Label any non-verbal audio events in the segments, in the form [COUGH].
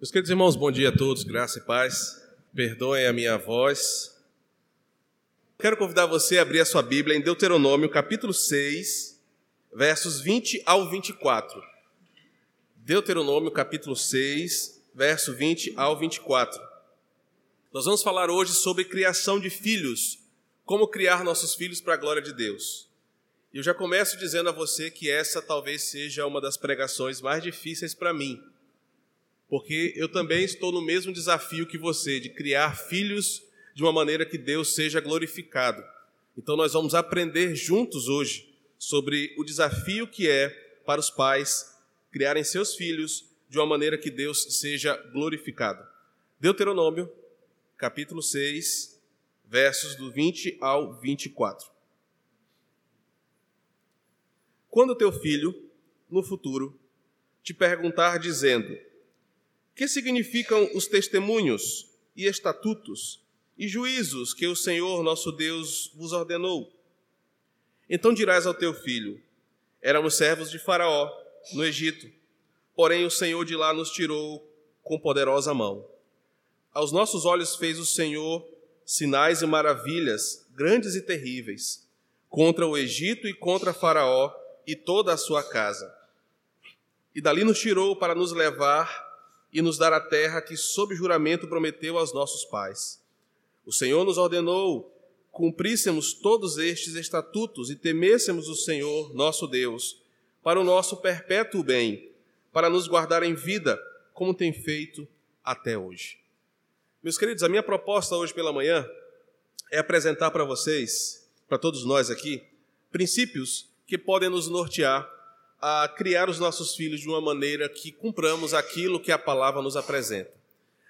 Meus queridos irmãos, bom dia a todos, graça e paz. Perdoem a minha voz. Quero convidar você a abrir a sua Bíblia em Deuteronômio, capítulo 6, versos 20 ao 24. Deuteronômio, capítulo 6, verso 20 ao 24. Nós vamos falar hoje sobre criação de filhos, como criar nossos filhos para a glória de Deus. Eu já começo dizendo a você que essa talvez seja uma das pregações mais difíceis para mim porque eu também estou no mesmo desafio que você, de criar filhos de uma maneira que Deus seja glorificado. Então, nós vamos aprender juntos hoje sobre o desafio que é para os pais criarem seus filhos de uma maneira que Deus seja glorificado. Deuteronômio, capítulo 6, versos do 20 ao 24. Quando teu filho, no futuro, te perguntar dizendo: que significam os testemunhos e estatutos e juízos que o Senhor nosso Deus vos ordenou? Então dirás ao teu filho: Éramos servos de Faraó no Egito, porém o Senhor de lá nos tirou com poderosa mão. Aos nossos olhos fez o Senhor sinais e maravilhas grandes e terríveis contra o Egito e contra Faraó e toda a sua casa. E dali nos tirou para nos levar e nos dar a terra que, sob juramento, prometeu aos nossos pais. O Senhor nos ordenou cumpríssemos todos estes estatutos e temêssemos o Senhor, nosso Deus, para o nosso perpétuo bem, para nos guardar em vida, como tem feito até hoje. Meus queridos, a minha proposta hoje pela manhã é apresentar para vocês, para todos nós aqui, princípios que podem nos nortear a criar os nossos filhos de uma maneira que cumpramos aquilo que a palavra nos apresenta.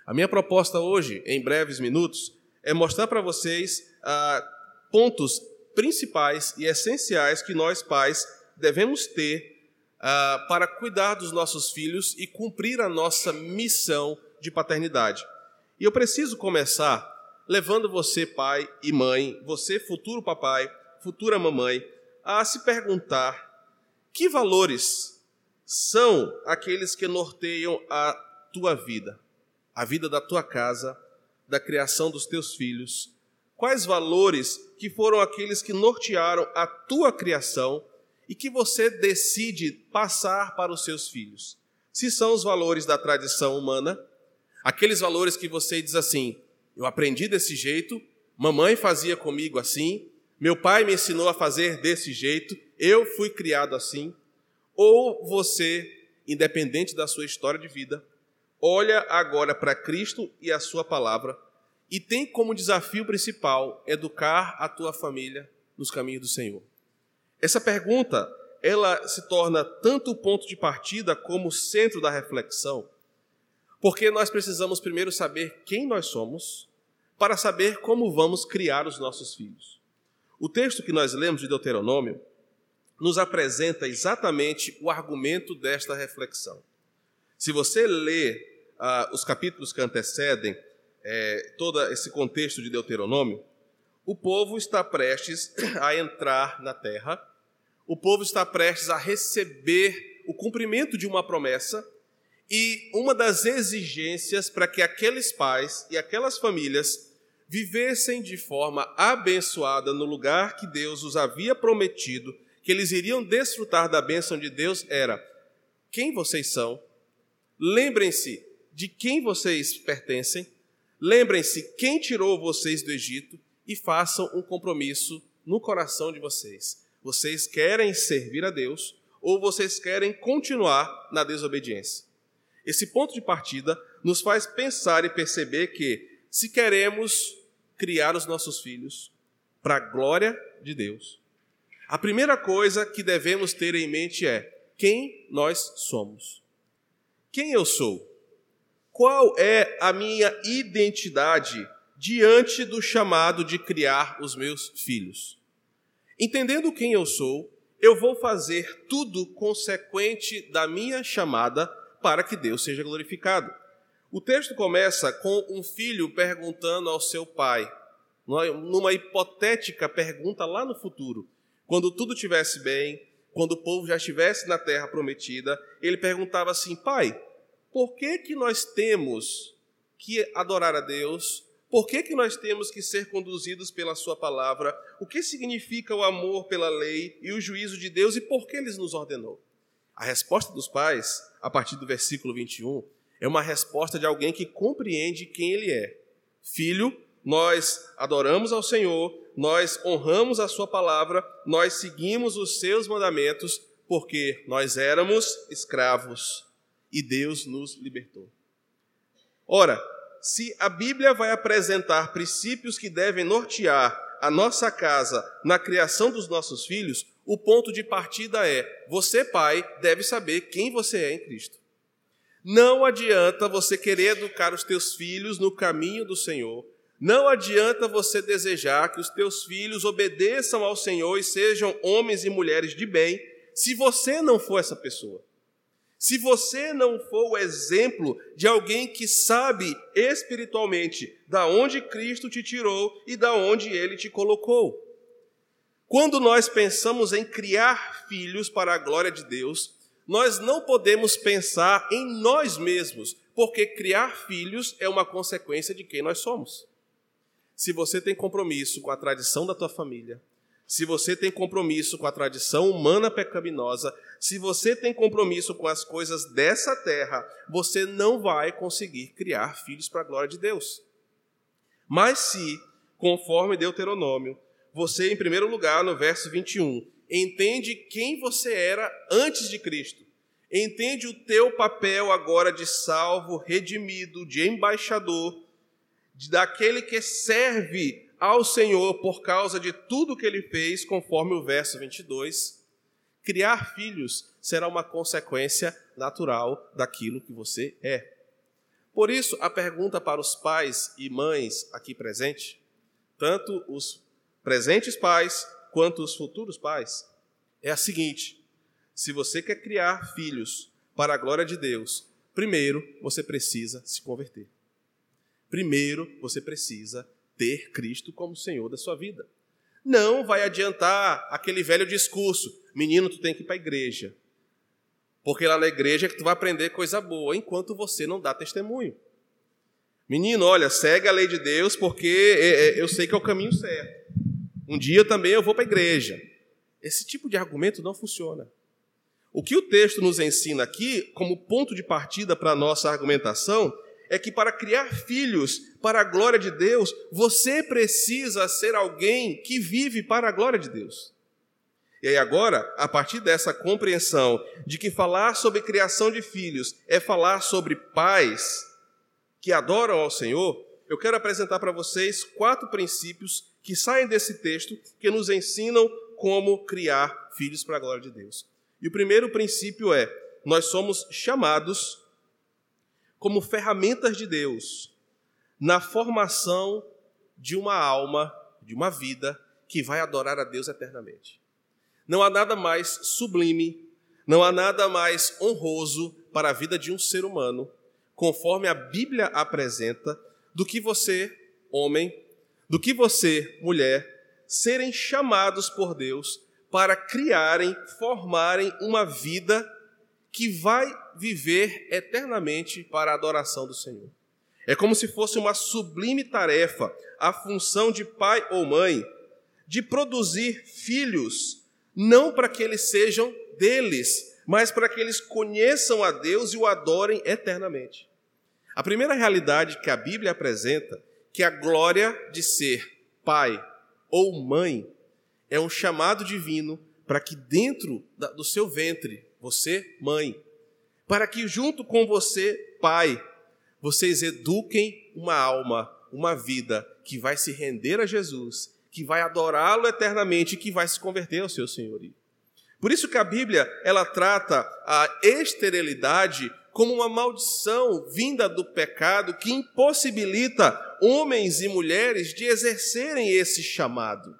A minha proposta hoje, em breves minutos, é mostrar para vocês ah, pontos principais e essenciais que nós pais devemos ter ah, para cuidar dos nossos filhos e cumprir a nossa missão de paternidade. E eu preciso começar levando você, pai e mãe, você, futuro papai, futura mamãe, a se perguntar que valores são aqueles que norteiam a tua vida, a vida da tua casa, da criação dos teus filhos? Quais valores que foram aqueles que nortearam a tua criação e que você decide passar para os seus filhos? Se são os valores da tradição humana, aqueles valores que você diz assim: eu aprendi desse jeito, mamãe fazia comigo assim, meu pai me ensinou a fazer desse jeito, eu fui criado assim, ou você, independente da sua história de vida, olha agora para Cristo e a sua palavra e tem como desafio principal educar a tua família nos caminhos do Senhor. Essa pergunta, ela se torna tanto o ponto de partida como o centro da reflexão, porque nós precisamos primeiro saber quem nós somos para saber como vamos criar os nossos filhos. O texto que nós lemos de Deuteronômio nos apresenta exatamente o argumento desta reflexão. Se você lê ah, os capítulos que antecedem é, todo esse contexto de Deuteronômio, o povo está prestes [CLEARS THROAT] a entrar na terra, o povo está prestes a receber o cumprimento de uma promessa, e uma das exigências para que aqueles pais e aquelas famílias vivessem de forma abençoada no lugar que Deus os havia prometido que eles iriam desfrutar da bênção de Deus era: quem vocês são, lembrem-se de quem vocês pertencem, lembrem-se quem tirou vocês do Egito e façam um compromisso no coração de vocês. Vocês querem servir a Deus ou vocês querem continuar na desobediência? Esse ponto de partida nos faz pensar e perceber que, se queremos criar os nossos filhos para a glória de Deus, a primeira coisa que devemos ter em mente é quem nós somos. Quem eu sou? Qual é a minha identidade diante do chamado de criar os meus filhos? Entendendo quem eu sou, eu vou fazer tudo consequente da minha chamada para que Deus seja glorificado. O texto começa com um filho perguntando ao seu pai, numa hipotética pergunta lá no futuro: quando tudo estivesse bem, quando o povo já estivesse na terra prometida, ele perguntava assim: Pai, por que, que nós temos que adorar a Deus? Por que, que nós temos que ser conduzidos pela Sua palavra? O que significa o amor pela lei e o juízo de Deus e por que Ele nos ordenou? A resposta dos pais, a partir do versículo 21, é uma resposta de alguém que compreende quem Ele é. Filho, nós adoramos ao Senhor, nós honramos a Sua palavra, nós seguimos os Seus mandamentos, porque nós éramos escravos e Deus nos libertou. Ora, se a Bíblia vai apresentar princípios que devem nortear a nossa casa na criação dos nossos filhos, o ponto de partida é: você, pai, deve saber quem você é em Cristo. Não adianta você querer educar os teus filhos no caminho do Senhor. Não adianta você desejar que os teus filhos obedeçam ao Senhor e sejam homens e mulheres de bem, se você não for essa pessoa. Se você não for o exemplo de alguém que sabe espiritualmente da onde Cristo te tirou e da onde ele te colocou. Quando nós pensamos em criar filhos para a glória de Deus, nós não podemos pensar em nós mesmos, porque criar filhos é uma consequência de quem nós somos. Se você tem compromisso com a tradição da tua família, se você tem compromisso com a tradição humana pecaminosa, se você tem compromisso com as coisas dessa terra, você não vai conseguir criar filhos para a glória de Deus. Mas se, conforme Deuteronômio, você, em primeiro lugar, no verso 21, entende quem você era antes de Cristo, entende o teu papel agora de salvo, redimido, de embaixador, daquele que serve ao Senhor por causa de tudo que ele fez, conforme o verso 22, criar filhos será uma consequência natural daquilo que você é. Por isso, a pergunta para os pais e mães aqui presentes, tanto os presentes pais quanto os futuros pais, é a seguinte: se você quer criar filhos para a glória de Deus, primeiro você precisa se converter. Primeiro você precisa ter Cristo como Senhor da sua vida. Não vai adiantar aquele velho discurso: menino, tu tem que ir para a igreja. Porque lá na igreja é que tu vai aprender coisa boa, enquanto você não dá testemunho. Menino, olha, segue a lei de Deus, porque é, é, eu sei que é o caminho certo. Um dia também eu vou para a igreja. Esse tipo de argumento não funciona. O que o texto nos ensina aqui, como ponto de partida para a nossa argumentação, é que para criar filhos para a glória de Deus, você precisa ser alguém que vive para a glória de Deus. E aí agora, a partir dessa compreensão de que falar sobre criação de filhos é falar sobre pais que adoram ao Senhor, eu quero apresentar para vocês quatro princípios que saem desse texto que nos ensinam como criar filhos para a glória de Deus. E o primeiro princípio é: nós somos chamados como ferramentas de Deus na formação de uma alma, de uma vida que vai adorar a Deus eternamente. Não há nada mais sublime, não há nada mais honroso para a vida de um ser humano, conforme a Bíblia apresenta, do que você, homem, do que você, mulher, serem chamados por Deus para criarem, formarem uma vida que vai viver eternamente para a adoração do Senhor. É como se fosse uma sublime tarefa, a função de pai ou mãe, de produzir filhos, não para que eles sejam deles, mas para que eles conheçam a Deus e o adorem eternamente. A primeira realidade que a Bíblia apresenta, que a glória de ser pai ou mãe, é um chamado divino para que dentro do seu ventre você, mãe, para que junto com você, pai, vocês eduquem uma alma, uma vida que vai se render a Jesus, que vai adorá-lo eternamente e que vai se converter ao seu senhorio. Por isso que a Bíblia, ela trata a esterilidade como uma maldição vinda do pecado que impossibilita homens e mulheres de exercerem esse chamado.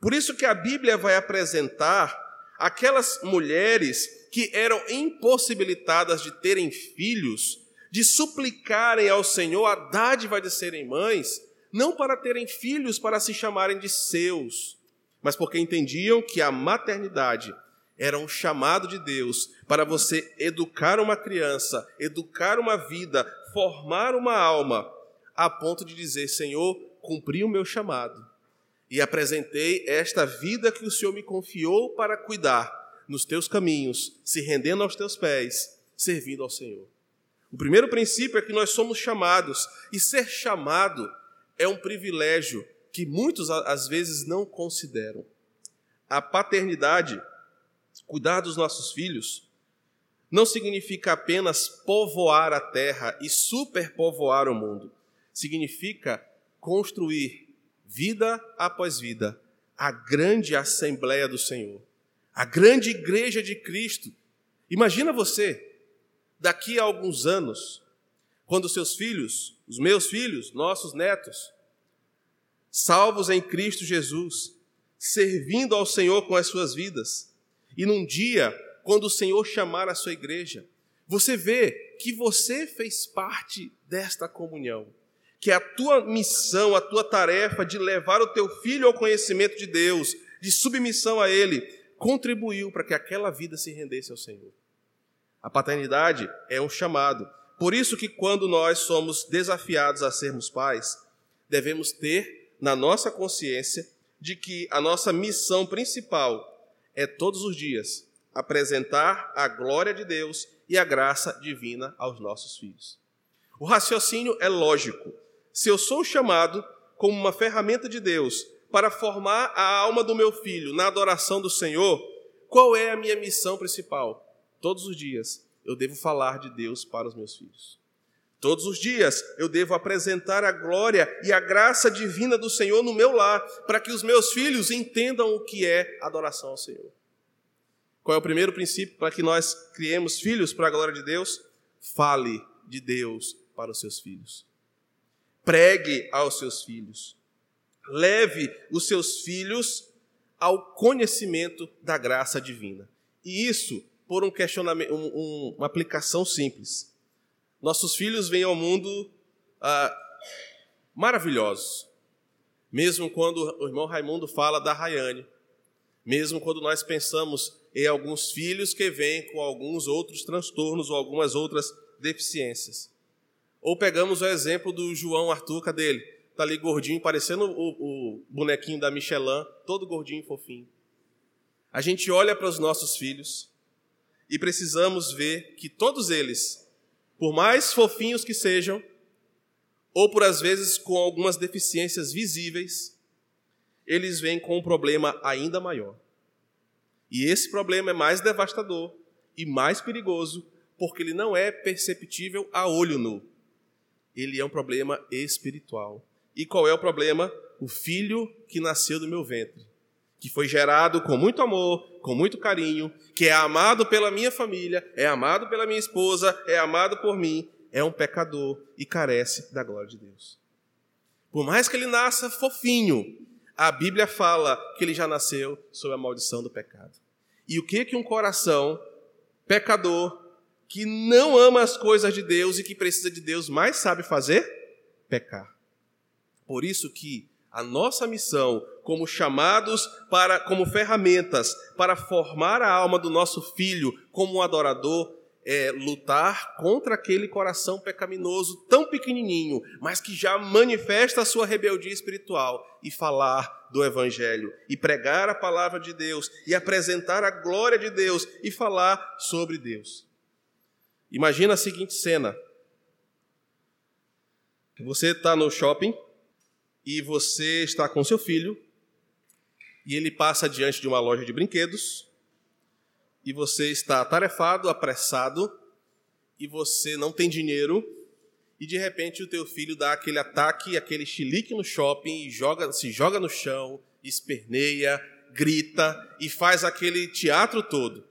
Por isso que a Bíblia vai apresentar aquelas mulheres que eram impossibilitadas de terem filhos, de suplicarem ao Senhor a dádiva de serem mães, não para terem filhos para se chamarem de seus, mas porque entendiam que a maternidade era um chamado de Deus para você educar uma criança, educar uma vida, formar uma alma, a ponto de dizer: Senhor, cumpri o meu chamado e apresentei esta vida que o Senhor me confiou para cuidar nos teus caminhos, se rendendo aos teus pés, servindo ao Senhor. O primeiro princípio é que nós somos chamados, e ser chamado é um privilégio que muitos às vezes não consideram. A paternidade, cuidar dos nossos filhos, não significa apenas povoar a terra e superpovoar o mundo. Significa construir vida após vida a grande assembleia do Senhor, a grande igreja de Cristo. Imagina você, daqui a alguns anos, quando seus filhos, os meus filhos, nossos netos, salvos em Cristo Jesus, servindo ao Senhor com as suas vidas. E num dia, quando o Senhor chamar a sua igreja, você vê que você fez parte desta comunhão, que a tua missão, a tua tarefa de levar o teu filho ao conhecimento de Deus, de submissão a Ele, contribuiu para que aquela vida se rendesse ao Senhor. A paternidade é um chamado. Por isso que quando nós somos desafiados a sermos pais, devemos ter na nossa consciência de que a nossa missão principal é todos os dias apresentar a glória de Deus e a graça divina aos nossos filhos. O raciocínio é lógico. Se eu sou chamado como uma ferramenta de Deus para formar a alma do meu filho na adoração do Senhor, qual é a minha missão principal? Todos os dias eu devo falar de Deus para os meus filhos. Todos os dias eu devo apresentar a glória e a graça divina do Senhor no meu lar, para que os meus filhos entendam o que é adoração ao Senhor. Qual é o primeiro princípio para que nós criemos filhos para a glória de Deus? Fale de Deus para os seus filhos. Pregue aos seus filhos. Leve os seus filhos ao conhecimento da graça divina. E isso por um questionamento, um, um, uma aplicação simples. Nossos filhos vêm ao mundo ah, maravilhosos. Mesmo quando o irmão Raimundo fala da Rayane, mesmo quando nós pensamos em alguns filhos que vêm com alguns outros transtornos ou algumas outras deficiências. Ou pegamos o exemplo do João Arthur, cadê ele? Está ali gordinho, parecendo o, o bonequinho da Michelin, todo gordinho e fofinho. A gente olha para os nossos filhos e precisamos ver que todos eles por mais fofinhos que sejam, ou por às vezes com algumas deficiências visíveis, eles vêm com um problema ainda maior. E esse problema é mais devastador e mais perigoso, porque ele não é perceptível a olho nu. Ele é um problema espiritual. E qual é o problema? O filho que nasceu do meu ventre que foi gerado com muito amor, com muito carinho, que é amado pela minha família, é amado pela minha esposa, é amado por mim, é um pecador e carece da glória de Deus. Por mais que ele nasça fofinho, a Bíblia fala que ele já nasceu sob a maldição do pecado. E o que que um coração pecador que não ama as coisas de Deus e que precisa de Deus mais sabe fazer? Pecar. Por isso que a nossa missão como chamados para como ferramentas para formar a alma do nosso filho como um adorador é lutar contra aquele coração pecaminoso tão pequenininho, mas que já manifesta a sua rebeldia espiritual e falar do evangelho e pregar a palavra de Deus e apresentar a glória de Deus e falar sobre Deus. Imagina a seguinte cena: você está no shopping e você está com seu filho e ele passa diante de uma loja de brinquedos e você está atarefado, apressado e você não tem dinheiro e de repente o teu filho dá aquele ataque, aquele chilique no shopping e joga, se joga no chão, esperneia, grita e faz aquele teatro todo.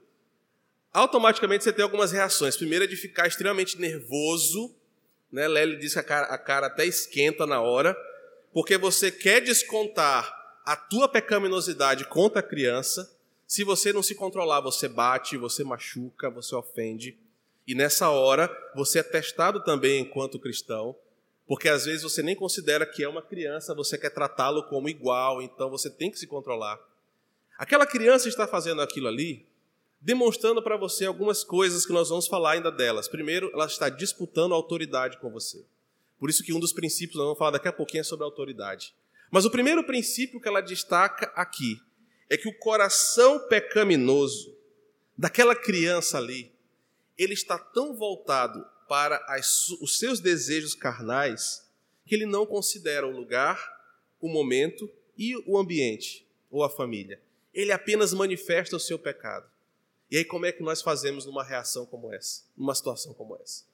Automaticamente você tem algumas reações. Primeiro é de ficar extremamente nervoso, né? Lely diz que a cara, a cara até esquenta na hora porque você quer descontar a tua pecaminosidade contra a criança. Se você não se controlar, você bate, você machuca, você ofende. E nessa hora, você é testado também enquanto cristão, porque às vezes você nem considera que é uma criança, você quer tratá-lo como igual, então você tem que se controlar. Aquela criança está fazendo aquilo ali, demonstrando para você algumas coisas que nós vamos falar ainda delas. Primeiro, ela está disputando autoridade com você. Por isso que um dos princípios, nós vamos falar daqui a pouquinho, é sobre autoridade. Mas o primeiro princípio que ela destaca aqui é que o coração pecaminoso daquela criança ali, ele está tão voltado para as, os seus desejos carnais que ele não considera o lugar, o momento e o ambiente ou a família. Ele apenas manifesta o seu pecado. E aí, como é que nós fazemos numa reação como essa, numa situação como essa?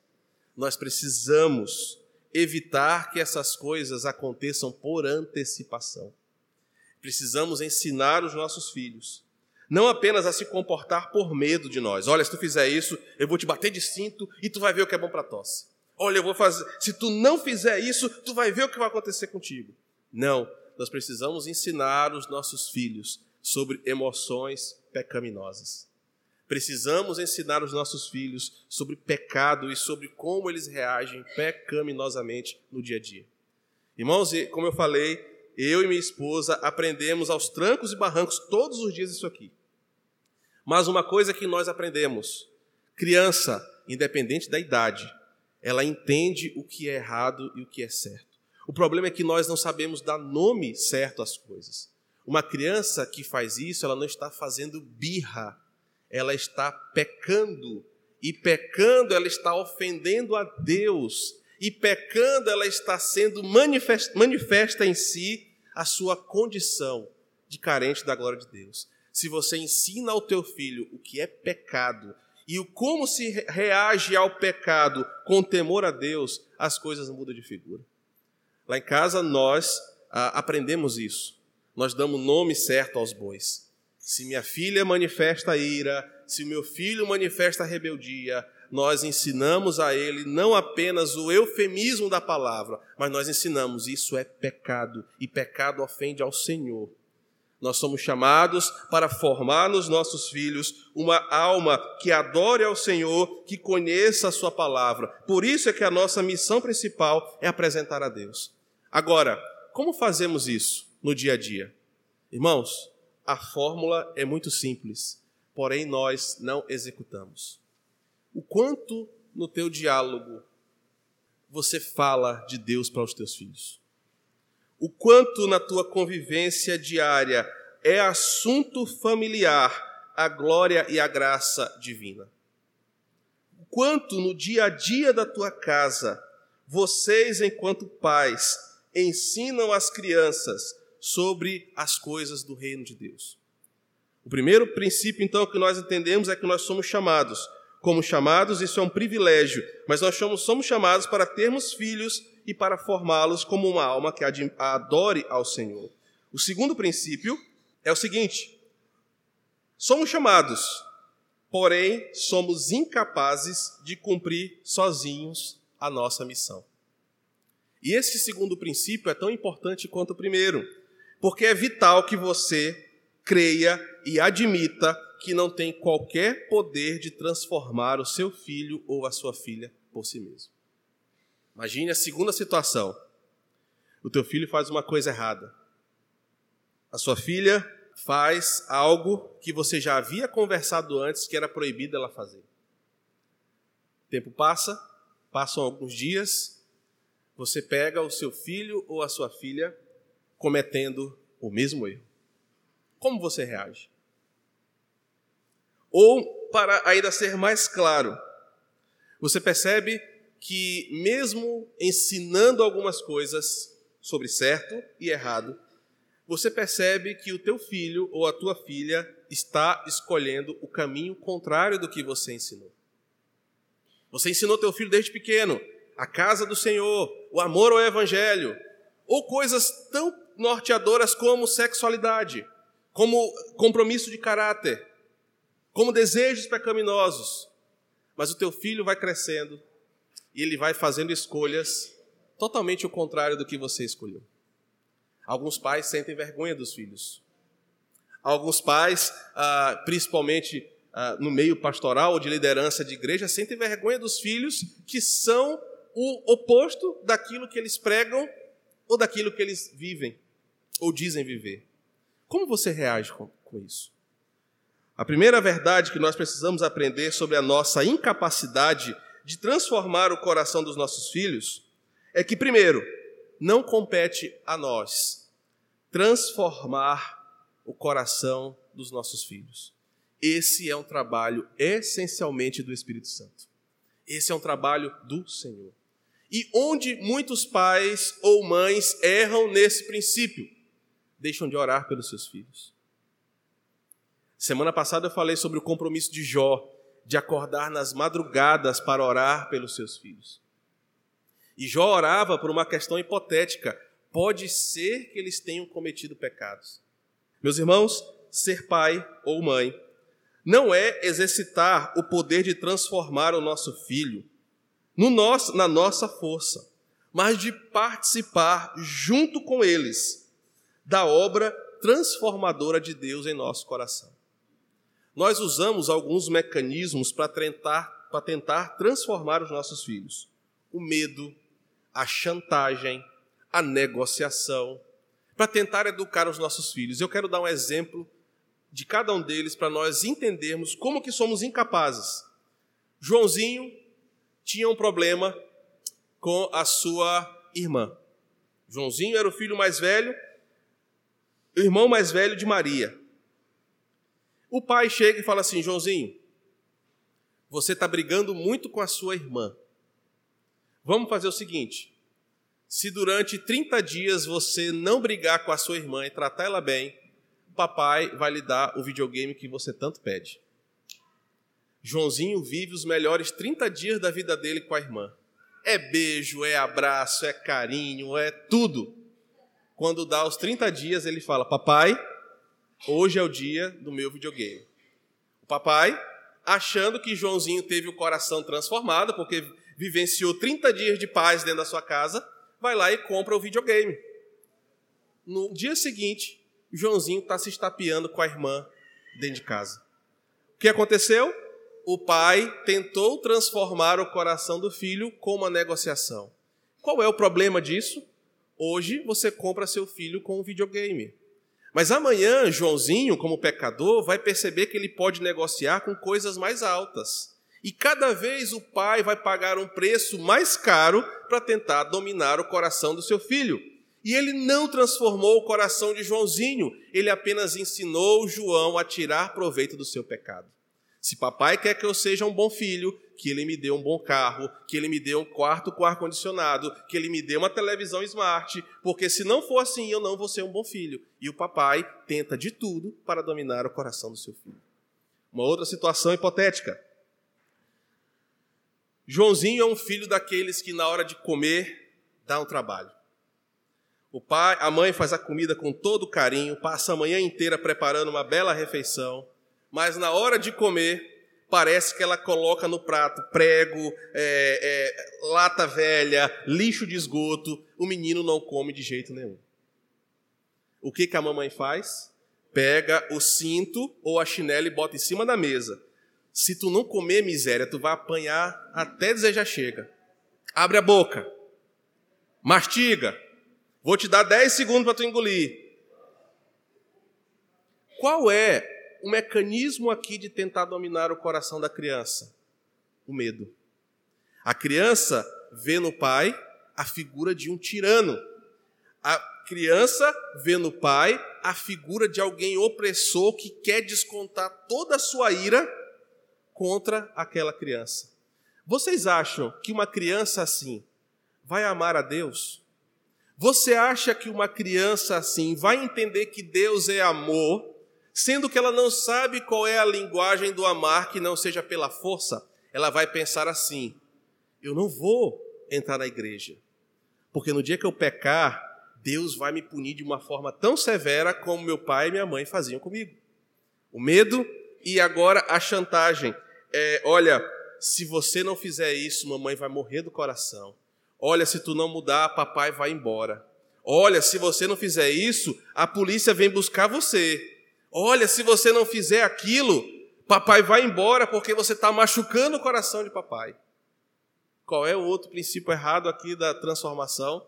Nós precisamos evitar que essas coisas aconteçam por antecipação. Precisamos ensinar os nossos filhos não apenas a se comportar por medo de nós. Olha, se tu fizer isso, eu vou te bater de cinto e tu vai ver o que é bom para tosse. Olha, eu vou fazer. Se tu não fizer isso, tu vai ver o que vai acontecer contigo. Não, nós precisamos ensinar os nossos filhos sobre emoções pecaminosas. Precisamos ensinar os nossos filhos sobre pecado e sobre como eles reagem pecaminosamente no dia a dia. Irmãos, como eu falei, eu e minha esposa aprendemos aos trancos e barrancos todos os dias isso aqui. Mas uma coisa que nós aprendemos: criança, independente da idade, ela entende o que é errado e o que é certo. O problema é que nós não sabemos dar nome certo às coisas. Uma criança que faz isso, ela não está fazendo birra, ela está pecando. E pecando, ela está ofendendo a Deus. E pecando, ela está sendo manifesta, manifesta em si a sua condição de carente da glória de Deus se você ensina ao teu filho o que é pecado e o como se reage ao pecado com temor a Deus, as coisas mudam de figura. Lá em casa nós ah, aprendemos isso. Nós damos nome certo aos bois. Se minha filha manifesta ira, se meu filho manifesta rebeldia, nós ensinamos a ele não apenas o eufemismo da palavra, mas nós ensinamos isso é pecado e pecado ofende ao Senhor. Nós somos chamados para formar nos nossos filhos uma alma que adore ao Senhor, que conheça a Sua palavra. Por isso é que a nossa missão principal é apresentar a Deus. Agora, como fazemos isso no dia a dia? Irmãos, a fórmula é muito simples, porém nós não executamos. O quanto no teu diálogo você fala de Deus para os teus filhos? o quanto na tua convivência diária é assunto familiar a glória e a graça divina. O quanto no dia a dia da tua casa vocês, enquanto pais, ensinam as crianças sobre as coisas do reino de Deus. O primeiro princípio, então, que nós entendemos é que nós somos chamados. Como chamados, isso é um privilégio, mas nós somos, chamados para termos filhos e para formá-los como uma alma que adore ao Senhor. O segundo princípio é o seguinte: somos chamados, porém somos incapazes de cumprir sozinhos a nossa missão. E esse segundo princípio é tão importante quanto o primeiro, porque é vital que você creia e admita que não tem qualquer poder de transformar o seu filho ou a sua filha por si mesmo. Imagine a segunda situação. O teu filho faz uma coisa errada. A sua filha faz algo que você já havia conversado antes que era proibido ela fazer. O tempo passa, passam alguns dias, você pega o seu filho ou a sua filha cometendo o mesmo erro. Como você reage? Ou, para ainda ser mais claro, você percebe que, mesmo ensinando algumas coisas sobre certo e errado, você percebe que o teu filho ou a tua filha está escolhendo o caminho contrário do que você ensinou. Você ensinou teu filho desde pequeno a casa do Senhor, o amor ao evangelho, ou coisas tão norteadoras como sexualidade, como compromisso de caráter, como desejos pecaminosos. Mas o teu filho vai crescendo e ele vai fazendo escolhas totalmente o contrário do que você escolheu. Alguns pais sentem vergonha dos filhos. Alguns pais, ah, principalmente ah, no meio pastoral ou de liderança de igreja, sentem vergonha dos filhos que são o oposto daquilo que eles pregam ou daquilo que eles vivem ou dizem viver. Como você reage com, com isso? A primeira verdade que nós precisamos aprender sobre a nossa incapacidade de transformar o coração dos nossos filhos é que, primeiro, não compete a nós transformar o coração dos nossos filhos. Esse é um trabalho essencialmente do Espírito Santo. Esse é um trabalho do Senhor. E onde muitos pais ou mães erram nesse princípio, deixam de orar pelos seus filhos. Semana passada eu falei sobre o compromisso de Jó de acordar nas madrugadas para orar pelos seus filhos. E Jó orava por uma questão hipotética: pode ser que eles tenham cometido pecados. Meus irmãos, ser pai ou mãe não é exercitar o poder de transformar o nosso filho no nosso, na nossa força, mas de participar junto com eles da obra transformadora de Deus em nosso coração. Nós usamos alguns mecanismos para tentar, tentar transformar os nossos filhos: o medo, a chantagem, a negociação, para tentar educar os nossos filhos. Eu quero dar um exemplo de cada um deles para nós entendermos como que somos incapazes. Joãozinho tinha um problema com a sua irmã. Joãozinho era o filho mais velho, o irmão mais velho de Maria. O pai chega e fala assim: Joãozinho, você está brigando muito com a sua irmã. Vamos fazer o seguinte: se durante 30 dias você não brigar com a sua irmã e tratar ela bem, papai vai lhe dar o videogame que você tanto pede. Joãozinho vive os melhores 30 dias da vida dele com a irmã. É beijo, é abraço, é carinho, é tudo. Quando dá os 30 dias, ele fala: Papai, hoje é o dia do meu videogame. O papai, achando que Joãozinho teve o coração transformado, porque vivenciou 30 dias de paz dentro da sua casa, vai lá e compra o videogame. No dia seguinte, Joãozinho está se estapeando com a irmã dentro de casa. O que aconteceu? O pai tentou transformar o coração do filho com uma negociação. Qual é o problema disso? Hoje você compra seu filho com um videogame. Mas amanhã, Joãozinho, como pecador, vai perceber que ele pode negociar com coisas mais altas. E cada vez o pai vai pagar um preço mais caro para tentar dominar o coração do seu filho. E ele não transformou o coração de Joãozinho, ele apenas ensinou João a tirar proveito do seu pecado. Se papai quer que eu seja um bom filho, que ele me dê um bom carro, que ele me dê um quarto com ar-condicionado, que ele me dê uma televisão smart, porque se não for assim, eu não vou ser um bom filho. E o papai tenta de tudo para dominar o coração do seu filho. Uma outra situação hipotética. Joãozinho é um filho daqueles que, na hora de comer, dá um trabalho. O pai, a mãe faz a comida com todo carinho, passa a manhã inteira preparando uma bela refeição, mas na hora de comer, parece que ela coloca no prato prego, é, é, lata velha, lixo de esgoto. O menino não come de jeito nenhum. O que, que a mamãe faz? Pega o cinto ou a chinela e bota em cima da mesa. Se tu não comer miséria, tu vai apanhar até já chega. Abre a boca. Mastiga Vou te dar 10 segundos para tu engolir. Qual é o mecanismo aqui de tentar dominar o coração da criança? O medo. A criança vê no pai a figura de um tirano. A criança vê no pai a figura de alguém opressor que quer descontar toda a sua ira contra aquela criança. Vocês acham que uma criança assim vai amar a Deus? Você acha que uma criança assim vai entender que Deus é amor, sendo que ela não sabe qual é a linguagem do amar que não seja pela força? Ela vai pensar assim: eu não vou entrar na igreja, porque no dia que eu pecar, Deus vai me punir de uma forma tão severa como meu pai e minha mãe faziam comigo. O medo e agora a chantagem. É, olha, se você não fizer isso, mamãe vai morrer do coração. Olha, se tu não mudar, papai vai embora. Olha, se você não fizer isso, a polícia vem buscar você. Olha, se você não fizer aquilo, papai vai embora porque você está machucando o coração de papai. Qual é o outro princípio errado aqui da transformação?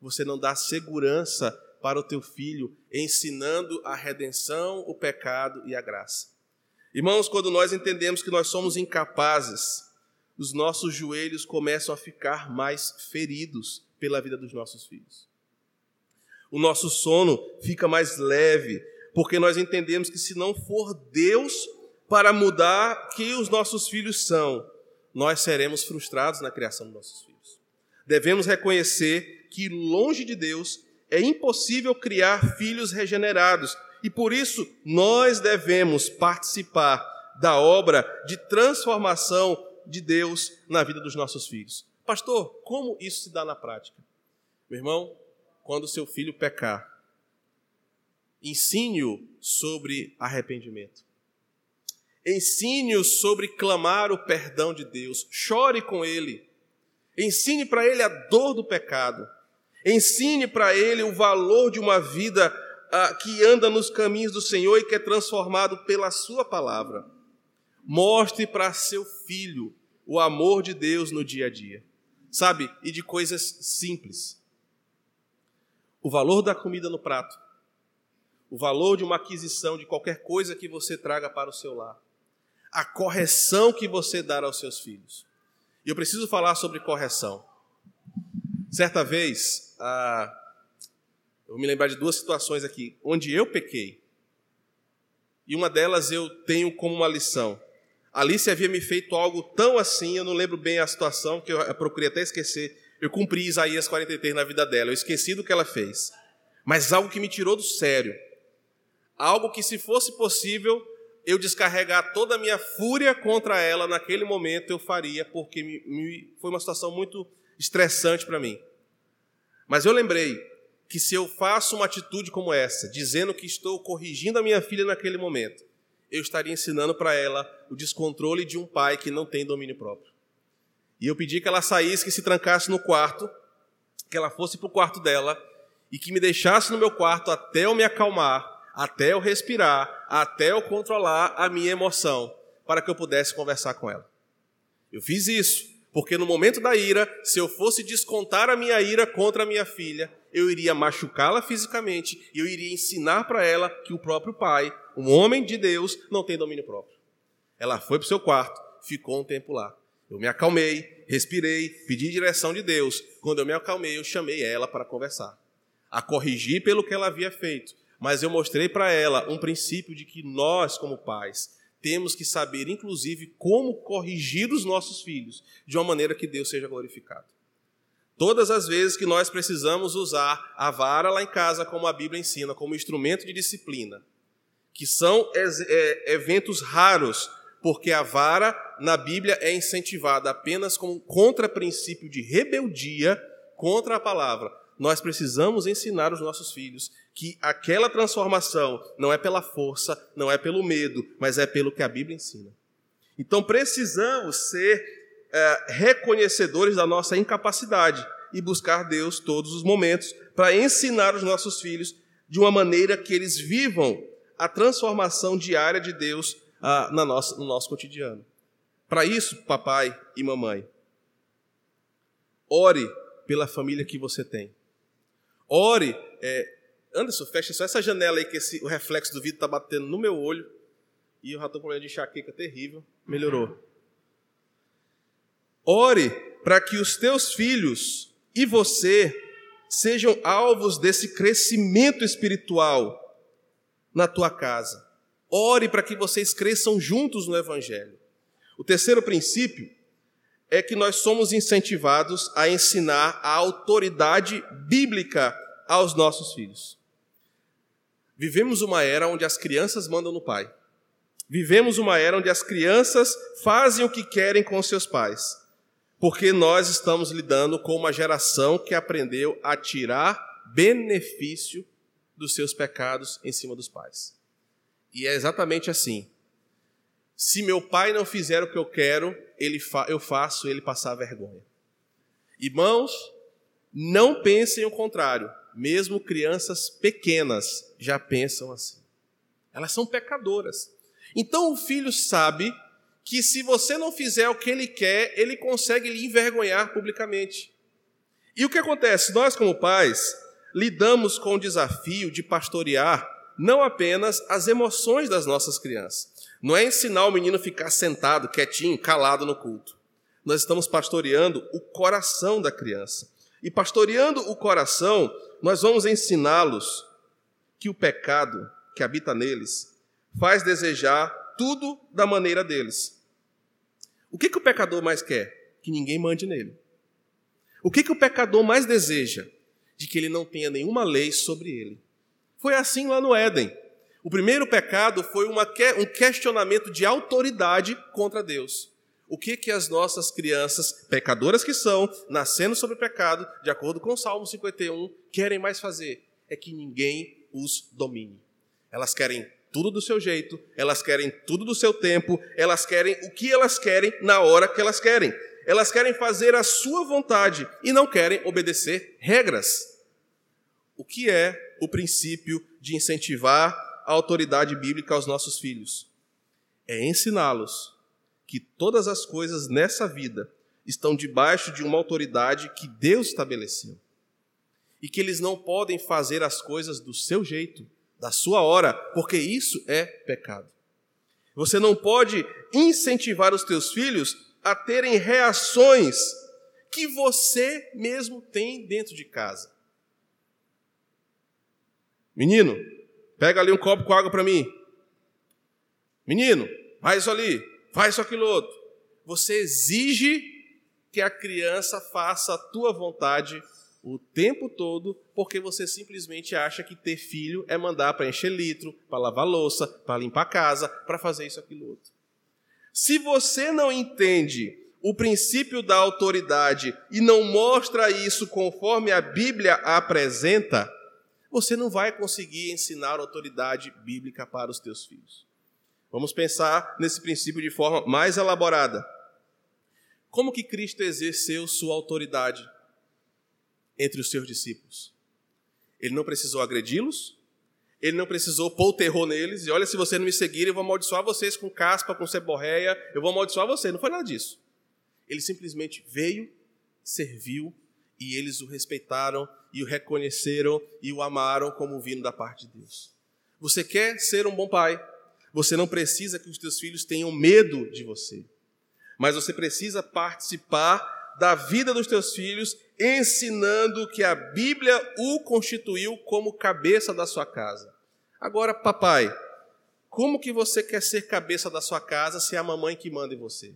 Você não dá segurança para o teu filho, ensinando a redenção, o pecado e a graça. Irmãos, quando nós entendemos que nós somos incapazes, os nossos joelhos começam a ficar mais feridos pela vida dos nossos filhos. O nosso sono fica mais leve, porque nós entendemos que se não for Deus para mudar que os nossos filhos são, nós seremos frustrados na criação dos nossos filhos. Devemos reconhecer que longe de Deus é impossível criar filhos regenerados, e por isso nós devemos participar da obra de transformação de Deus na vida dos nossos filhos. Pastor, como isso se dá na prática? Meu irmão, quando seu filho pecar, ensine-o sobre arrependimento. Ensine-o sobre clamar o perdão de Deus. Chore com ele. Ensine para ele a dor do pecado. Ensine para ele o valor de uma vida ah, que anda nos caminhos do Senhor e que é transformado pela Sua palavra. Mostre para seu filho o amor de Deus no dia a dia, sabe? E de coisas simples. O valor da comida no prato, o valor de uma aquisição de qualquer coisa que você traga para o seu lar, a correção que você dar aos seus filhos. E eu preciso falar sobre correção. Certa vez, ah, eu vou me lembrar de duas situações aqui, onde eu pequei. E uma delas eu tenho como uma lição. Alice havia me feito algo tão assim, eu não lembro bem a situação, que eu procurei até esquecer. Eu cumpri Isaías 43 na vida dela, eu esqueci do que ela fez. Mas algo que me tirou do sério. Algo que, se fosse possível, eu descarregar toda a minha fúria contra ela naquele momento, eu faria, porque me, me, foi uma situação muito estressante para mim. Mas eu lembrei que se eu faço uma atitude como essa, dizendo que estou corrigindo a minha filha naquele momento, eu estaria ensinando para ela o descontrole de um pai que não tem domínio próprio. E eu pedi que ela saísse, que se trancasse no quarto, que ela fosse para o quarto dela e que me deixasse no meu quarto até eu me acalmar, até eu respirar, até eu controlar a minha emoção, para que eu pudesse conversar com ela. Eu fiz isso, porque no momento da ira, se eu fosse descontar a minha ira contra a minha filha, eu iria machucá-la fisicamente e eu iria ensinar para ela que o próprio pai, um homem de Deus, não tem domínio próprio. Ela foi para o seu quarto, ficou um tempo lá. Eu me acalmei, respirei, pedi direção de Deus. Quando eu me acalmei, eu chamei ela para conversar. A corrigir pelo que ela havia feito. Mas eu mostrei para ela um princípio de que nós, como pais, temos que saber, inclusive, como corrigir os nossos filhos de uma maneira que Deus seja glorificado. Todas as vezes que nós precisamos usar a vara lá em casa, como a Bíblia ensina, como instrumento de disciplina, que são é, eventos raros, porque a vara na Bíblia é incentivada apenas como contra-princípio de rebeldia contra a palavra. Nós precisamos ensinar os nossos filhos que aquela transformação não é pela força, não é pelo medo, mas é pelo que a Bíblia ensina. Então precisamos ser é, reconhecedores da nossa incapacidade e buscar Deus todos os momentos para ensinar os nossos filhos de uma maneira que eles vivam a transformação diária de Deus ah, na nossa, no nosso cotidiano. Para isso, papai e mamãe, ore pela família que você tem. Ore. É, Anderson, fecha só essa janela aí que esse, o reflexo do vidro está batendo no meu olho. E eu já estou com problema de enxaqueca terrível. Melhorou. Ore para que os teus filhos e você sejam alvos desse crescimento espiritual na tua casa. Ore para que vocês cresçam juntos no Evangelho. O terceiro princípio é que nós somos incentivados a ensinar a autoridade bíblica aos nossos filhos. Vivemos uma era onde as crianças mandam no pai. Vivemos uma era onde as crianças fazem o que querem com seus pais porque nós estamos lidando com uma geração que aprendeu a tirar benefício dos seus pecados em cima dos pais. E é exatamente assim. Se meu pai não fizer o que eu quero, fa eu faço ele passar vergonha. Irmãos, não pensem o contrário. Mesmo crianças pequenas já pensam assim. Elas são pecadoras. Então o filho sabe que se você não fizer o que ele quer, ele consegue lhe envergonhar publicamente. E o que acontece? Nós, como pais, lidamos com o desafio de pastorear não apenas as emoções das nossas crianças, Não é ensinar o menino a ficar sentado, quietinho, calado no culto. Nós estamos pastoreando o coração da criança. E pastoreando o coração, nós vamos ensiná-los que o pecado que habita neles faz desejar tudo da maneira deles. O que, que o pecador mais quer? Que ninguém mande nele. O que, que o pecador mais deseja? De que ele não tenha nenhuma lei sobre ele. Foi assim lá no Éden. O primeiro pecado foi uma, um questionamento de autoridade contra Deus. O que que as nossas crianças, pecadoras que são, nascendo sobre o pecado, de acordo com o Salmo 51, querem mais fazer? É que ninguém os domine. Elas querem tudo do seu jeito, elas querem tudo do seu tempo, elas querem o que elas querem na hora que elas querem. Elas querem fazer a sua vontade e não querem obedecer regras. O que é o princípio de incentivar a autoridade bíblica aos nossos filhos? É ensiná-los que todas as coisas nessa vida estão debaixo de uma autoridade que Deus estabeleceu. E que eles não podem fazer as coisas do seu jeito, da sua hora, porque isso é pecado. Você não pode incentivar os teus filhos a terem reações que você mesmo tem dentro de casa. Menino, pega ali um copo com água para mim. Menino, isso ali, faz isso aquilo outro. Você exige que a criança faça a tua vontade o tempo todo, porque você simplesmente acha que ter filho é mandar para encher litro, para lavar louça, para limpar a casa, para fazer isso aquilo outro. Se você não entende o princípio da autoridade e não mostra isso conforme a Bíblia apresenta, você não vai conseguir ensinar autoridade bíblica para os teus filhos. Vamos pensar nesse princípio de forma mais elaborada. Como que Cristo exerceu sua autoridade entre os seus discípulos? Ele não precisou agredi-los, ele não precisou pôr o terror neles, e olha, se vocês não me seguirem, eu vou amaldiçoar vocês com caspa, com ceborreia, eu vou amaldiçoar vocês. Não foi nada disso. Ele simplesmente veio, serviu, e eles o respeitaram e o reconheceram e o amaram como vindo da parte de Deus. Você quer ser um bom pai? Você não precisa que os teus filhos tenham medo de você, mas você precisa participar da vida dos teus filhos, ensinando que a Bíblia o constituiu como cabeça da sua casa. Agora, papai, como que você quer ser cabeça da sua casa se é a mamãe que manda em você?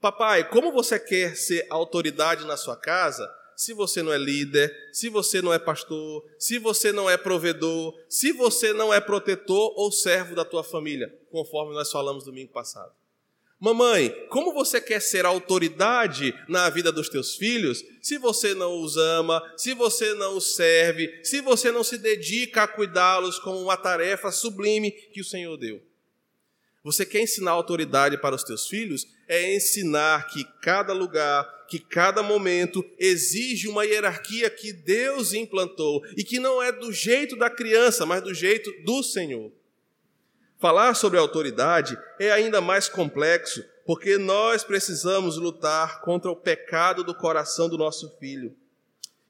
Papai, como você quer ser autoridade na sua casa se você não é líder, se você não é pastor, se você não é provedor, se você não é protetor ou servo da tua família, conforme nós falamos domingo passado. Mamãe, como você quer ser autoridade na vida dos teus filhos se você não os ama, se você não os serve, se você não se dedica a cuidá-los como uma tarefa sublime que o Senhor deu? Você quer ensinar autoridade para os teus filhos? É ensinar que cada lugar, que cada momento exige uma hierarquia que Deus implantou e que não é do jeito da criança, mas do jeito do Senhor. Falar sobre autoridade é ainda mais complexo, porque nós precisamos lutar contra o pecado do coração do nosso filho,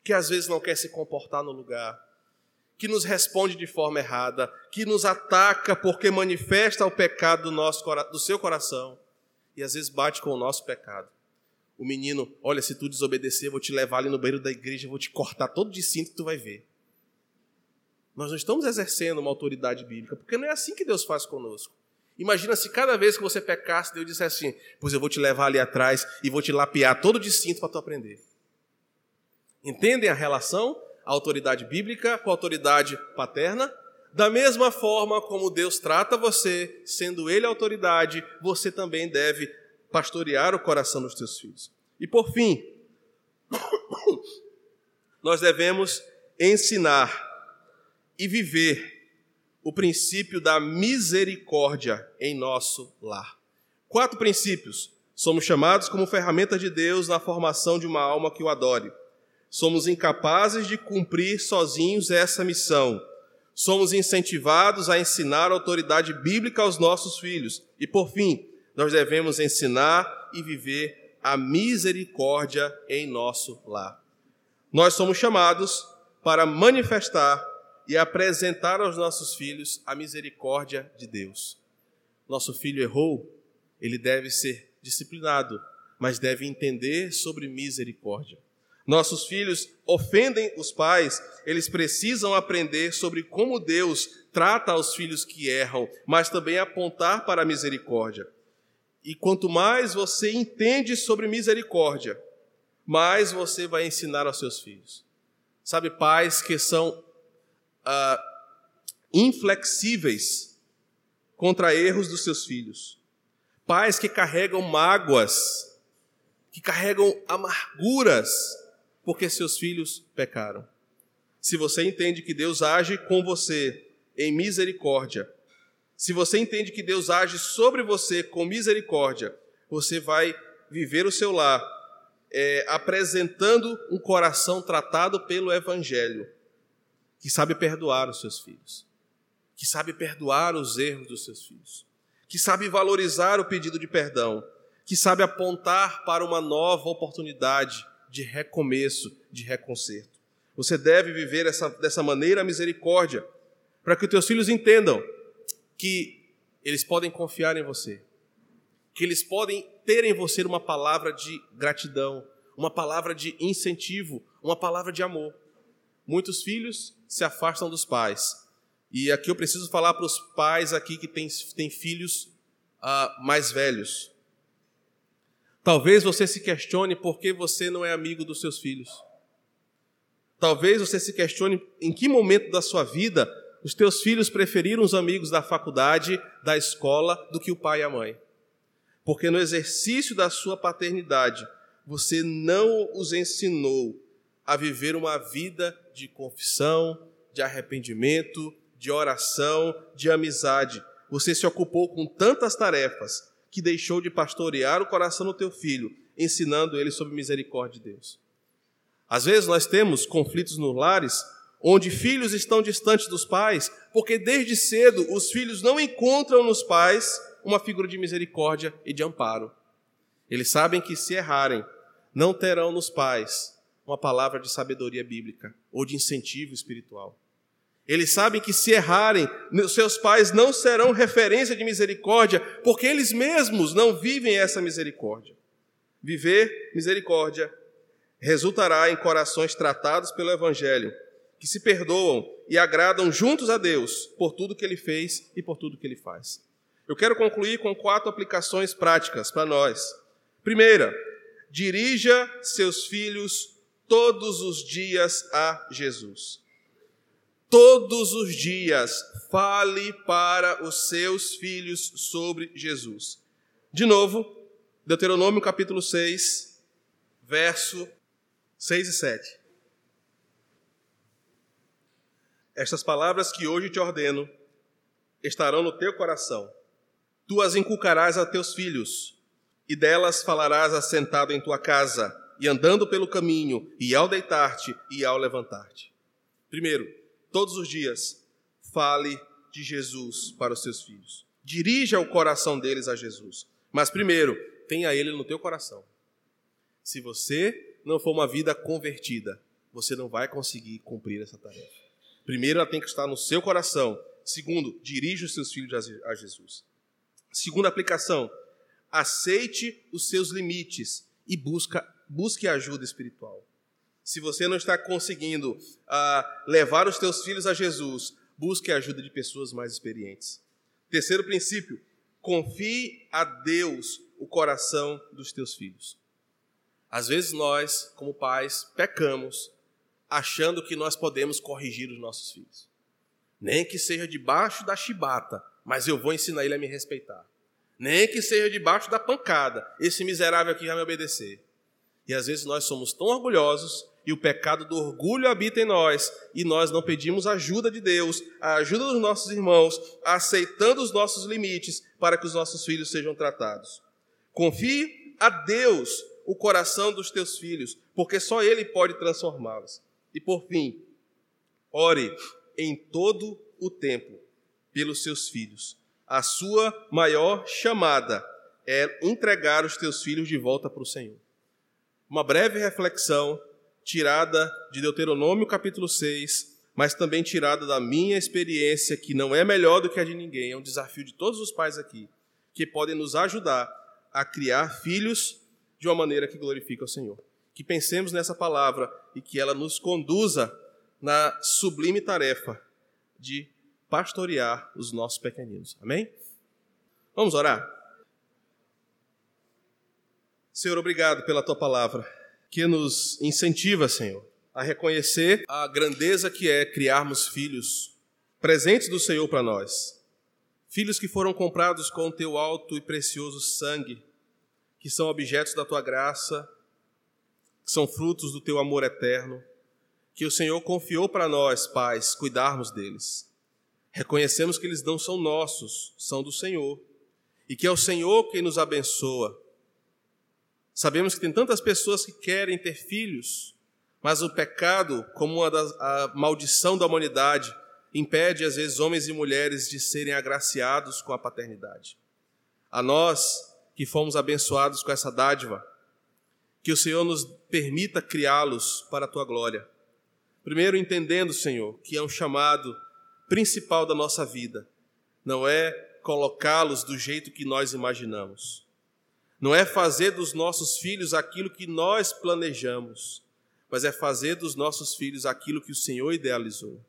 que às vezes não quer se comportar no lugar, que nos responde de forma errada, que nos ataca porque manifesta o pecado do, nosso, do seu coração e às vezes bate com o nosso pecado. O menino, olha, se tu desobedecer, eu vou te levar ali no banheiro da igreja, eu vou te cortar todo de cinto tu vai ver. Nós não estamos exercendo uma autoridade bíblica, porque não é assim que Deus faz conosco. Imagina se cada vez que você pecasse, Deus dissesse assim: Pois eu vou te levar ali atrás e vou te lapear todo de cinto para tu aprender. Entendem a relação? A autoridade bíblica com a autoridade paterna. Da mesma forma como Deus trata você, sendo Ele a autoridade, você também deve pastorear o coração dos teus filhos. E por fim, [COUGHS] nós devemos ensinar e viver o princípio da misericórdia em nosso lar. Quatro princípios. Somos chamados como ferramentas de Deus na formação de uma alma que o adore. Somos incapazes de cumprir sozinhos essa missão. Somos incentivados a ensinar a autoridade bíblica aos nossos filhos. E por fim, nós devemos ensinar e viver a misericórdia em nosso lar. Nós somos chamados para manifestar e apresentar aos nossos filhos a misericórdia de Deus. nosso filho errou, ele deve ser disciplinado, mas deve entender sobre misericórdia. Nossos filhos ofendem os pais, eles precisam aprender sobre como Deus trata os filhos que erram, mas também apontar para a misericórdia. E quanto mais você entende sobre misericórdia, mais você vai ensinar aos seus filhos. Sabe, pais que são ah, inflexíveis contra erros dos seus filhos. Pais que carregam mágoas, que carregam amarguras, porque seus filhos pecaram. Se você entende que Deus age com você em misericórdia, se você entende que Deus age sobre você com misericórdia, você vai viver o seu lar é, apresentando um coração tratado pelo Evangelho, que sabe perdoar os seus filhos, que sabe perdoar os erros dos seus filhos, que sabe valorizar o pedido de perdão, que sabe apontar para uma nova oportunidade de recomeço, de reconcerto. Você deve viver essa, dessa maneira a misericórdia, para que os teus filhos entendam que eles podem confiar em você, que eles podem ter em você uma palavra de gratidão, uma palavra de incentivo, uma palavra de amor. Muitos filhos se afastam dos pais. E aqui eu preciso falar para os pais aqui que têm, têm filhos uh, mais velhos. Talvez você se questione por que você não é amigo dos seus filhos. Talvez você se questione em que momento da sua vida os teus filhos preferiram os amigos da faculdade, da escola, do que o pai e a mãe. Porque no exercício da sua paternidade, você não os ensinou a viver uma vida de confissão, de arrependimento, de oração, de amizade. Você se ocupou com tantas tarefas que deixou de pastorear o coração do teu filho, ensinando ele sobre misericórdia de Deus. Às vezes nós temos conflitos nos lares onde filhos estão distantes dos pais, porque desde cedo os filhos não encontram nos pais uma figura de misericórdia e de amparo. Eles sabem que se errarem, não terão nos pais uma palavra de sabedoria bíblica ou de incentivo espiritual. Eles sabem que se errarem, seus pais não serão referência de misericórdia, porque eles mesmos não vivem essa misericórdia. Viver misericórdia resultará em corações tratados pelo Evangelho, que se perdoam e agradam juntos a Deus por tudo que ele fez e por tudo que ele faz. Eu quero concluir com quatro aplicações práticas para nós. Primeira, dirija seus filhos todos os dias a Jesus. Todos os dias fale para os seus filhos sobre Jesus. De novo, Deuteronômio capítulo 6, verso 6 e 7. Estas palavras que hoje te ordeno estarão no teu coração. Tu as inculcarás a teus filhos, e delas falarás assentado em tua casa, e andando pelo caminho, e ao deitar-te e ao levantar-te. Primeiro, todos os dias, fale de Jesus para os seus filhos. Dirija o coração deles a Jesus. Mas primeiro, tenha ele no teu coração. Se você não for uma vida convertida, você não vai conseguir cumprir essa tarefa. Primeiro, ela tem que estar no seu coração. Segundo, dirija os seus filhos a Jesus. Segunda aplicação, aceite os seus limites e busca, busque ajuda espiritual. Se você não está conseguindo uh, levar os teus filhos a Jesus, busque a ajuda de pessoas mais experientes. Terceiro princípio, confie a Deus o coração dos teus filhos. Às vezes nós, como pais, pecamos achando que nós podemos corrigir os nossos filhos. Nem que seja debaixo da chibata, mas eu vou ensinar ele a me respeitar. Nem que seja debaixo da pancada, esse miserável aqui vai me obedecer. E às vezes nós somos tão orgulhosos e o pecado do orgulho habita em nós, e nós não pedimos ajuda de Deus, a ajuda dos nossos irmãos, aceitando os nossos limites para que os nossos filhos sejam tratados. Confie a Deus o coração dos teus filhos, porque só Ele pode transformá-los. E por fim, ore em todo o tempo pelos seus filhos. A sua maior chamada é entregar os teus filhos de volta para o Senhor. Uma breve reflexão tirada de Deuteronômio capítulo 6, mas também tirada da minha experiência, que não é melhor do que a de ninguém, é um desafio de todos os pais aqui. que podem nos ajudar a criar filhos de uma maneira que glorifique ao Senhor. Que pensemos nessa palavra e que ela nos conduza na sublime tarefa de pastorear os nossos pequeninos. Amém? Vamos orar? Senhor, obrigado pela tua palavra, que nos incentiva, Senhor, a reconhecer a grandeza que é criarmos filhos presentes do Senhor para nós. Filhos que foram comprados com o teu alto e precioso sangue, que são objetos da tua graça, que são frutos do teu amor eterno, que o Senhor confiou para nós, pais, cuidarmos deles. Reconhecemos que eles não são nossos, são do Senhor, e que é o Senhor quem nos abençoa. Sabemos que tem tantas pessoas que querem ter filhos, mas o pecado, como das, a maldição da humanidade, impede às vezes homens e mulheres de serem agraciados com a paternidade. A nós que fomos abençoados com essa dádiva, que o Senhor nos permita criá-los para a tua glória. Primeiro, entendendo, Senhor, que é um chamado principal da nossa vida, não é colocá-los do jeito que nós imaginamos, não é fazer dos nossos filhos aquilo que nós planejamos, mas é fazer dos nossos filhos aquilo que o Senhor idealizou.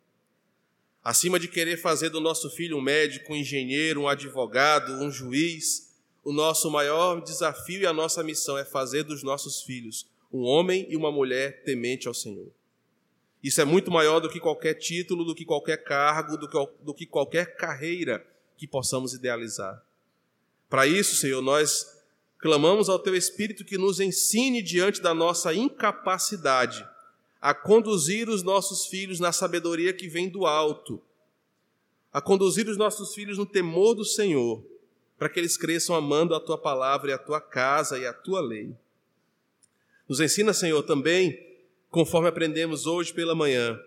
Acima de querer fazer do nosso filho um médico, um engenheiro, um advogado, um juiz, o nosso maior desafio e a nossa missão é fazer dos nossos filhos um homem e uma mulher temente ao Senhor. Isso é muito maior do que qualquer título, do que qualquer cargo, do que, do que qualquer carreira que possamos idealizar. Para isso, Senhor, nós clamamos ao Teu Espírito que nos ensine diante da nossa incapacidade a conduzir os nossos filhos na sabedoria que vem do alto, a conduzir os nossos filhos no temor do Senhor, para que eles cresçam amando a tua palavra e a tua casa e a tua lei. Nos ensina, Senhor, também, conforme aprendemos hoje pela manhã,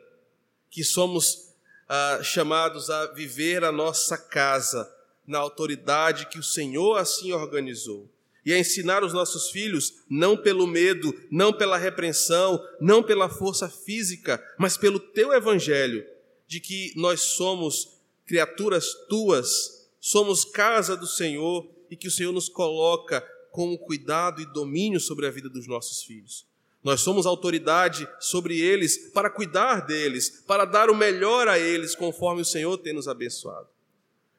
que somos ah, chamados a viver a nossa casa na autoridade que o Senhor assim organizou e a ensinar os nossos filhos, não pelo medo, não pela repreensão, não pela força física, mas pelo teu evangelho, de que nós somos criaturas tuas, somos casa do Senhor e que o Senhor nos coloca com cuidado e domínio sobre a vida dos nossos filhos. Nós somos autoridade sobre eles para cuidar deles, para dar o melhor a eles, conforme o Senhor tem nos abençoado.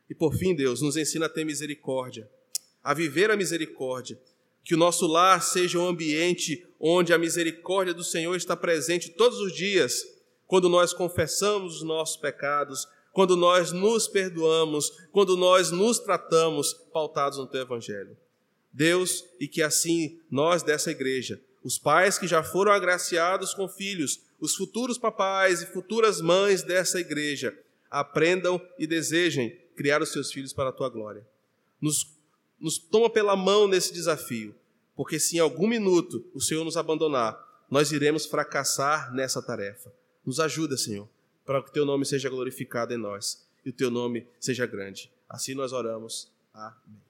E por fim, Deus, nos ensina a ter misericórdia a viver a misericórdia. Que o nosso lar seja um ambiente onde a misericórdia do Senhor está presente todos os dias, quando nós confessamos os nossos pecados, quando nós nos perdoamos, quando nós nos tratamos pautados no teu evangelho. Deus, e que assim nós dessa igreja, os pais que já foram agraciados com filhos, os futuros papais e futuras mães dessa igreja, aprendam e desejem criar os seus filhos para a tua glória. Nos nos toma pela mão nesse desafio, porque se em algum minuto o Senhor nos abandonar, nós iremos fracassar nessa tarefa. Nos ajuda, Senhor, para que o teu nome seja glorificado em nós e o teu nome seja grande. Assim nós oramos. Amém.